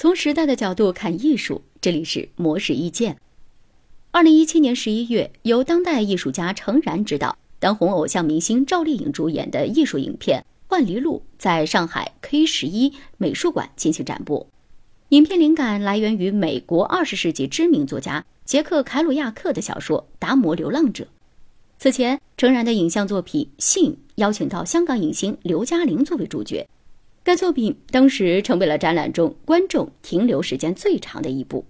从时代的角度看艺术，这里是模式意见。二零一七年十一月，由当代艺术家程然执导、当红偶像明星赵丽颖主演的艺术影片《幻离路》在上海 K 十一美术馆进行展播。影片灵感来源于美国二十世纪知名作家杰克·凯鲁亚克的小说《达摩流浪者》。此前，程然的影像作品《信》邀请到香港影星刘嘉玲作为主角。该作品当时成为了展览中观众停留时间最长的一部。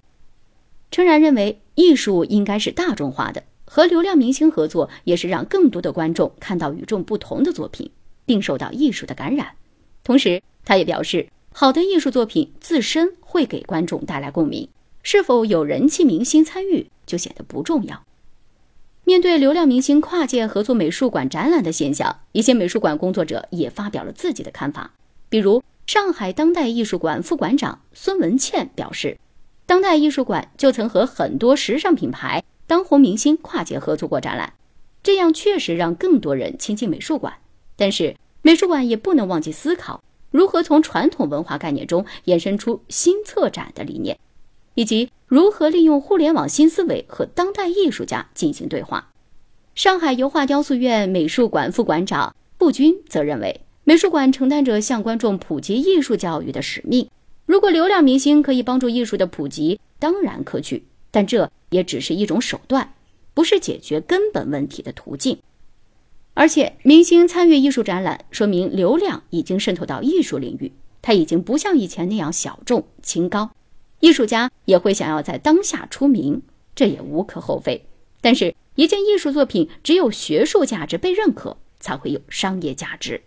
程然认为，艺术应该是大众化的，和流量明星合作也是让更多的观众看到与众不同的作品，并受到艺术的感染。同时，他也表示，好的艺术作品自身会给观众带来共鸣，是否有人气明星参与就显得不重要。面对流量明星跨界合作美术馆展览的现象，一些美术馆工作者也发表了自己的看法。比如，上海当代艺术馆副馆长孙文倩表示，当代艺术馆就曾和很多时尚品牌、当红明星跨界合作过展览，这样确实让更多人亲近美术馆。但是，美术馆也不能忘记思考如何从传统文化概念中衍生出新策展的理念，以及如何利用互联网新思维和当代艺术家进行对话。上海油画雕塑院美术馆副馆长步军则认为。美术馆承担着向观众普及艺术教育的使命。如果流量明星可以帮助艺术的普及，当然可取，但这也只是一种手段，不是解决根本问题的途径。而且，明星参与艺术展览，说明流量已经渗透到艺术领域，它已经不像以前那样小众清高。艺术家也会想要在当下出名，这也无可厚非。但是，一件艺术作品只有学术价值被认可，才会有商业价值。